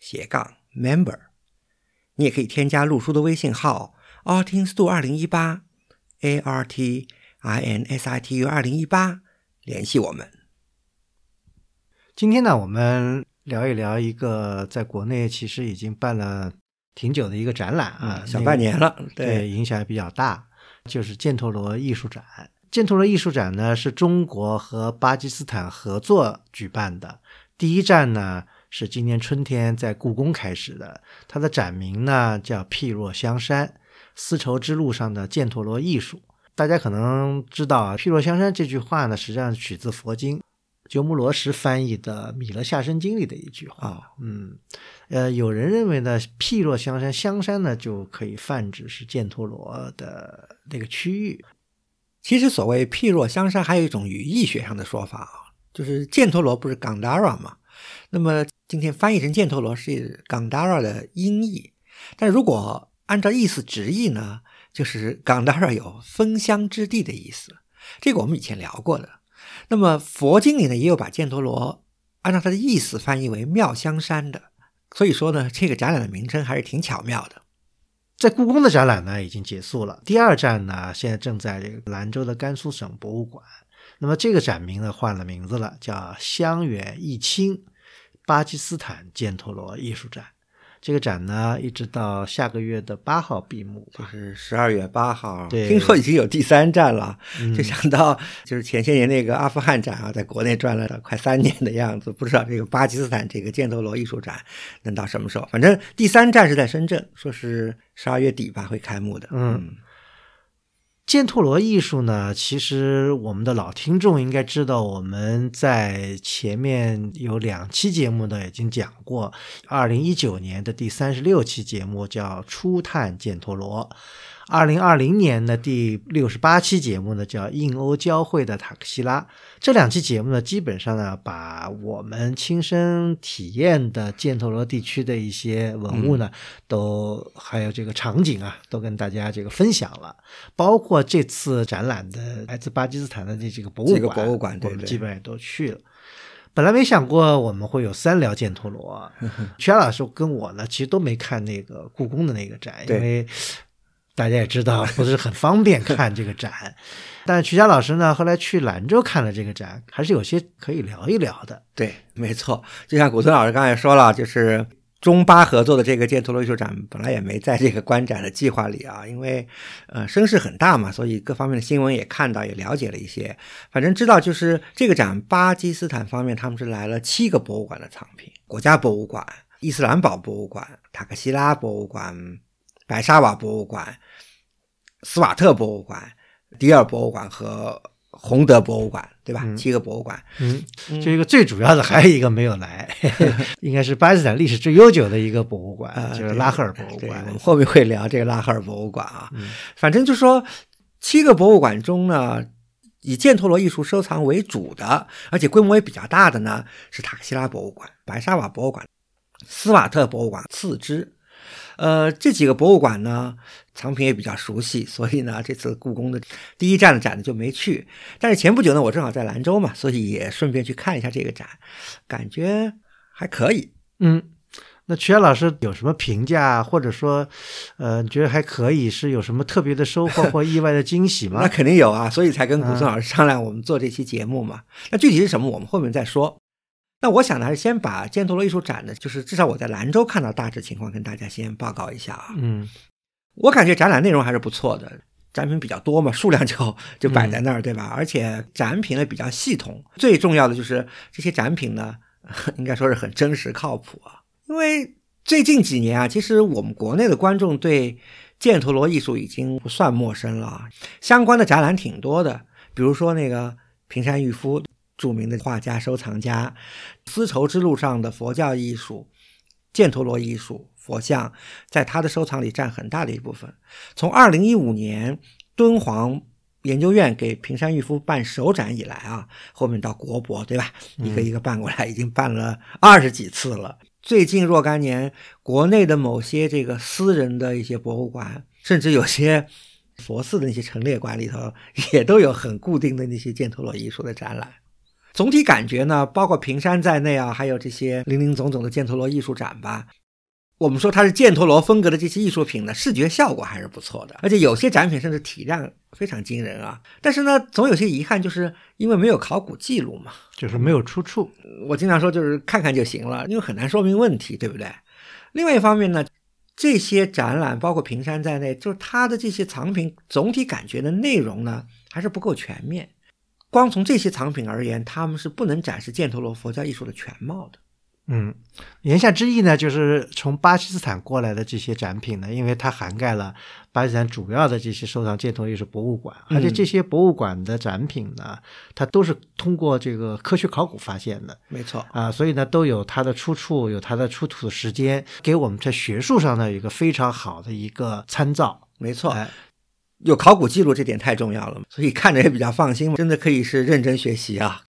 斜杠 member。你也可以添加陆叔的微信号 artinstu 二零一八 a r t i n s i t u 二零一八联系我们。今天呢，我们聊一聊一个在国内其实已经办了挺久的一个展览啊，小半年了，对，影响也比较大，就是犍陀罗艺术展。犍陀罗艺术展呢，是中国和巴基斯坦合作举办的。第一站呢是今年春天在故宫开始的，它的展名呢叫“譬若香山：丝绸之路上的犍陀罗艺术”。大家可能知道啊，“譬若香山”这句话呢，实际上取自佛经，鸠摩罗什翻译的《弥勒下生经》里的一句话。嗯，呃，有人认为呢，“譬若香山”香山呢就可以泛指是犍陀罗的那个区域。其实所谓“譬若香山”，还有一种语义学上的说法啊，就是犍陀罗不是 Gandhara 吗？那么今天翻译成犍陀罗是 Gandara” 的音译，但如果按照意思直译呢，就是 Gandara” 有芬香之地的意思。这个我们以前聊过的。那么佛经里呢，也有把犍陀罗按照它的意思翻译为妙香山的。所以说呢，这个展览的名称还是挺巧妙的。在故宫的展览呢已经结束了，第二站呢现在正在这个兰州的甘肃省博物馆。那么这个展名呢换了名字了，叫“香远益清巴基斯坦犍陀罗艺术展”。这个展呢一直到下个月的八号闭幕，就是十二月八号。对，听说已经有第三站了，就想到就是前些年那个阿富汗展啊，在国内转了快三年的样子，不知道这个巴基斯坦这个犍陀罗艺术展能到什么时候？反正第三站是在深圳，说是十二月底吧会开幕的。嗯。犍陀罗艺术呢，其实我们的老听众应该知道，我们在前面有两期节目呢已经讲过，二零一九年的第三十六期节目叫《初探犍陀罗》。二零二零年的第六十八期节目呢，叫印欧交汇的塔克西拉。这两期节目呢，基本上呢，把我们亲身体验的犍陀罗地区的一些文物呢，都还有这个场景啊，都跟大家这个分享了。包括这次展览的来自巴基斯坦的这几个博物馆，博物馆我们基本也都去了。本来没想过我们会有三聊犍陀罗，曲老师跟我呢，其实都没看那个故宫的那个展，因为。大家也知道 不是很方便看这个展，但曲佳老师呢，后来去兰州看了这个展，还是有些可以聊一聊的。对，没错，就像古村老师刚才说了，就是中巴合作的这个犍陀罗艺术展，本来也没在这个观展的计划里啊，因为呃声势很大嘛，所以各方面的新闻也看到，也了解了一些。反正知道就是这个展，巴基斯坦方面他们是来了七个博物馆的藏品，国家博物馆、伊斯兰堡博物馆、塔克西拉博物馆。白沙瓦博物馆、斯瓦特博物馆、迪尔博物馆和洪德博物馆，对吧？七个博物馆。嗯，这个最主要的还有一个没有来，应该是巴基斯坦历史最悠久的一个博物馆，就是拉赫尔博物馆。我们后面会聊这个拉赫尔博物馆啊。反正就说七个博物馆中呢，以犍陀罗艺术收藏为主的，而且规模也比较大的呢，是塔克西拉博物馆、白沙瓦博物馆、斯瓦特博物馆次之。呃，这几个博物馆呢，藏品也比较熟悉，所以呢，这次故宫的第一站的展呢就没去。但是前不久呢，我正好在兰州嘛，所以也顺便去看一下这个展，感觉还可以。嗯，那曲岩老师有什么评价，或者说，呃，觉得还可以，是有什么特别的收获或意外的惊喜 吗？那肯定有啊，所以才跟古松老师商量我们做这期节目嘛。那具体是什么，我们后面再说。那我想呢，还是先把犍陀罗艺术展呢，就是至少我在兰州看到大致情况，跟大家先报告一下啊。嗯，我感觉展览内容还是不错的，展品比较多嘛，数量就就摆在那儿，对吧？而且展品呢比较系统，最重要的就是这些展品呢，应该说是很真实靠谱啊。因为最近几年啊，其实我们国内的观众对犍陀罗艺术已经不算陌生了，相关的展览挺多的，比如说那个平山玉夫。著名的画家、收藏家，丝绸之路上的佛教艺术，犍陀罗艺术佛像在他的收藏里占很大的一部分。从二零一五年敦煌研究院给平山玉夫办首展以来啊，后面到国博对吧，一个一个办过来，已经办了二十几次了。最近若干年，国内的某些这个私人的一些博物馆，甚至有些佛寺的那些陈列馆里头，也都有很固定的那些犍陀罗艺术的展览。总体感觉呢，包括平山在内啊，还有这些林林总总的犍陀罗艺术展吧。我们说它是犍陀罗风格的这些艺术品呢，视觉效果还是不错的，而且有些展品甚至体量非常惊人啊。但是呢，总有些遗憾，就是因为没有考古记录嘛，就是没有出处。我经常说，就是看看就行了，因为很难说明问题，对不对？另外一方面呢，这些展览包括平山在内，就是它的这些藏品总体感觉的内容呢，还是不够全面。光从这些藏品而言，他们是不能展示犍陀罗佛教艺术的全貌的。嗯，言下之意呢，就是从巴基斯坦过来的这些展品呢，因为它涵盖了巴基斯坦主要的这些收藏犍陀罗艺术博物馆，而且这些博物馆的展品呢，它都是通过这个科学考古发现的，没错。啊，所以呢，都有它的出处，有它的出土的时间，给我们在学术上呢有一个非常好的一个参照。没错，有考古记录这点太重要了，所以看着也比较放心，真的可以是认真学习啊。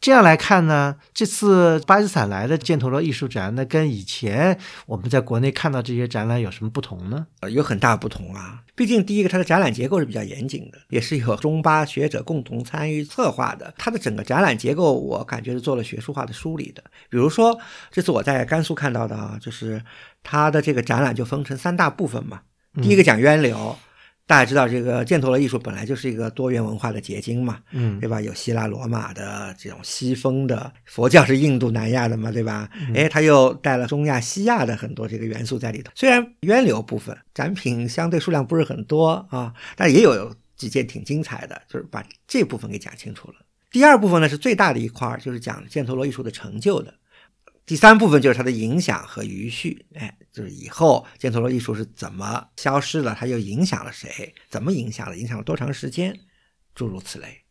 这样来看呢，这次巴基斯坦来的犍陀罗艺术展，那跟以前我们在国内看到这些展览有什么不同呢？呃，有很大不同啊。毕竟第一个，它的展览结构是比较严谨的，也是有中巴学者共同参与策划的。它的整个展览结构，我感觉是做了学术化的梳理的。比如说，这次我在甘肃看到的啊，就是它的这个展览就分成三大部分嘛。第一个讲渊流。大家知道，这个犍陀罗艺术本来就是一个多元文化的结晶嘛，嗯，对吧？有希腊罗马的这种西风的佛教是印度南亚的嘛，对吧？哎，它又带了中亚西亚的很多这个元素在里头。虽然渊流部分展品相对数量不是很多啊，但也有几件挺精彩的，就是把这部分给讲清楚了。第二部分呢是最大的一块，就是讲犍陀罗艺术的成就的。第三部分就是它的影响和余绪，哎，就是以后犍陀罗艺术是怎么消失了，它又影响了谁？怎么影响了？影响了多长时间？诸如此类。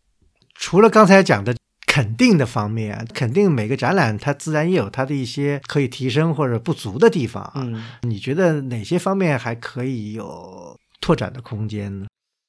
除了刚才讲的肯定的方面，肯定每个展览它自然也有它的一些可以提升或者不足的地方。嗯，你觉得哪些方面还可以有拓展的空间呢？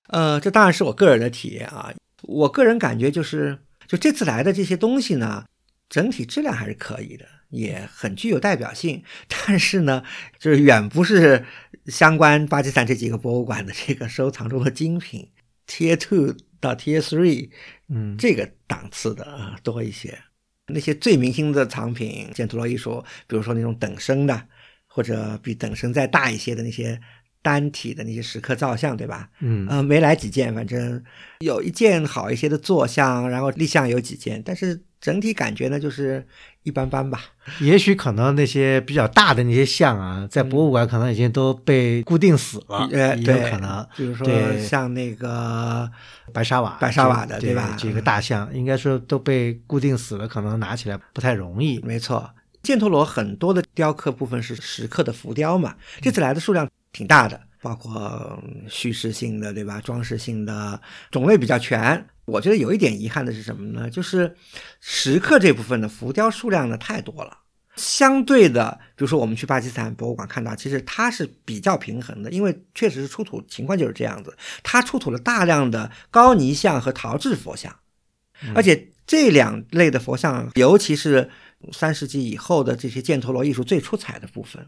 呃，这当然是我个人的体验啊。我个人感觉就是，就这次来的这些东西呢，整体质量还是可以的。也很具有代表性，但是呢，就是远不是相关巴基斯坦这几个博物馆的这个收藏中的精品，Tier Two 到 Tier Three，嗯，这个档次的啊多一些。那些最明星的藏品，犍陀罗艺术，比如说那种等身的，或者比等身再大一些的那些单体的那些石刻造像，对吧？嗯，呃，没来几件，反正有一件好一些的坐像，然后立像有几件，但是整体感觉呢，就是一般般吧。也许可能那些比较大的那些像啊，在博物馆可能已经都被固定死了，呃，也有可能。比如说像那个白沙瓦、白沙瓦的，对吧？这个大象应该说都被固定死了，可能拿起来不太容易。没错，犍陀罗很多的雕刻部分是石刻的浮雕嘛，这次来的数量挺大的，包括叙事性的，对吧？装饰性的，种类比较全。我觉得有一点遗憾的是什么呢？就是石刻这部分的浮雕数量呢太多了。相对的，比如说我们去巴基斯坦博物馆看到，其实它是比较平衡的，因为确实是出土情况就是这样子，它出土了大量的高泥像和陶制佛像，而且这两类的佛像，尤其是三世纪以后的这些犍陀罗艺术最出彩的部分，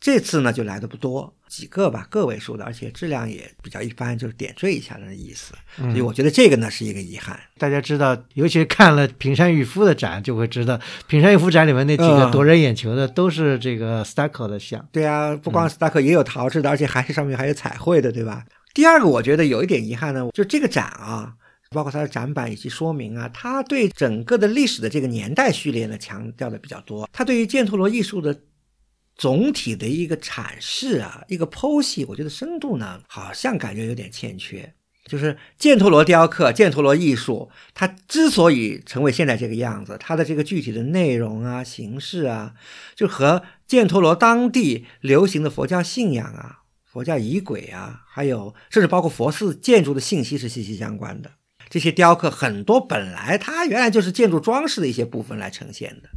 这次呢就来的不多，几个吧，个位数的，而且质量也比较一般，就是点缀一下的意思。所以我觉得这个呢是一个遗憾。大家知道，尤其是看了平山玉夫的展，就会知道平山玉夫展里面那几个嗯夺人眼球的都是这个 Stucco 的像。对啊，不光斯达克也有陶制的，而且还是上面还有彩绘的，对吧？第二个，我觉得有一点遗憾呢，就这个展啊，包括它的展板以及说明啊，它对整个的历史的这个年代序列呢强调的比较多，它对于犍陀罗艺术的总体的一个阐释啊，一个剖析，我觉得深度呢好像感觉有点欠缺。就是犍陀罗雕刻、犍陀罗艺术，它之所以成为现在这个样子，它的这个具体的内容啊、形式啊，就和犍陀罗当地流行的佛教信仰啊、佛教仪轨啊，还有甚至包括佛寺建筑的信息是息息相关的。这些雕刻很多本来它原来就是建筑装饰的一些部分来呈现的，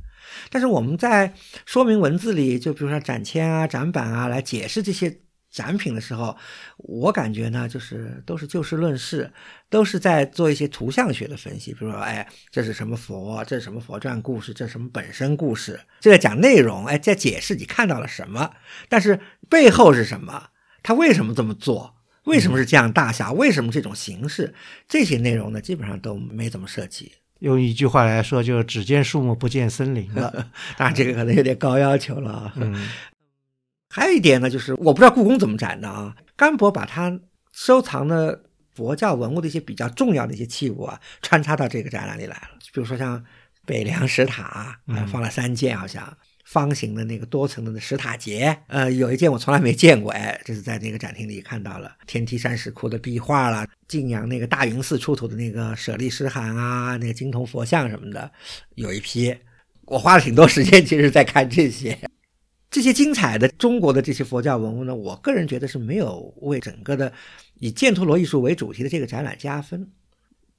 但是我们在说明文字里，就比如说展签啊、展板啊，来解释这些展品的时候，我感觉呢，就是都是就事论事，都是在做一些图像学的分析。比如说，哎，这是什么佛？这是什么佛传故事？这是什么本身故事？这在讲内容，哎，在解释你看到了什么，但是背后是什么？他为什么这么做？为什么是这样大小？为什么这种形式？这些内容呢，基本上都没怎么涉及。用一句话来说，就是只见树木不见森林了。当然，这个可能有点高要求了啊。嗯，还有一点呢，就是我不知道故宫怎么展的啊。甘博把他收藏的佛教文物的一些比较重要的一些器物啊，穿插到这个展览里来了。比如说像北凉石塔，啊，放了三件，好像。方形的那个多层的石塔节，呃，有一件我从来没见过，哎，这是在那个展厅里看到了天梯山石窟的壁画了，晋阳那个大云寺出土的那个舍利石函啊，那个金铜佛像什么的，有一批，我花了挺多时间，其实在看这些，这些精彩的中国的这些佛教文物呢，我个人觉得是没有为整个的以犍陀罗艺术为主题的这个展览加分。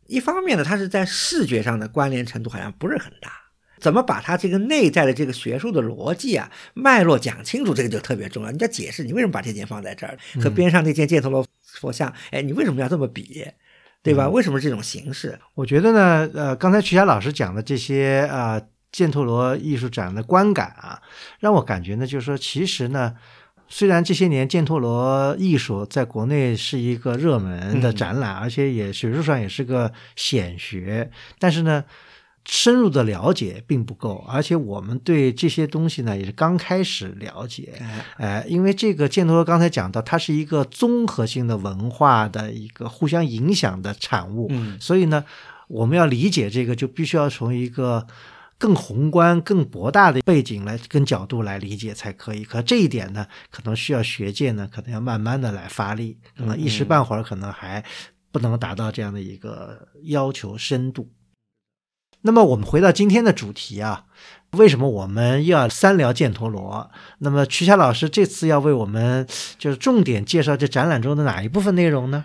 一方面呢，它是在视觉上的关联程度好像不是很大。怎么把它这个内在的这个学术的逻辑啊脉络讲清楚，这个就特别重要。你要解释你为什么把这件放在这儿，和边上那件犍陀罗佛像，哎，你为什么要这么比，对吧？为什么这种形式？我觉得呢，呃，刚才曲霞老师讲的这些啊，犍陀罗艺术展的观感啊，让我感觉呢，就是说，其实呢，虽然这些年犍陀罗艺术在国内是一个热门的展览，而且也学术上也是个显学，但是呢。深入的了解并不够，而且我们对这些东西呢也是刚开始了解。哎，因为这个建头刚才讲到，它是一个综合性的文化的一个互相影响的产物。嗯，所以呢，我们要理解这个，就必须要从一个更宏观、更博大的背景来跟角度来理解才可以。可这一点呢，可能需要学界呢，可能要慢慢的来发力，可能一时半会儿可能还不能达到这样的一个要求深度。那么我们回到今天的主题啊，为什么我们又要三聊犍陀罗？那么曲霞老师这次要为我们就是重点介绍这展览中的哪一部分内容呢？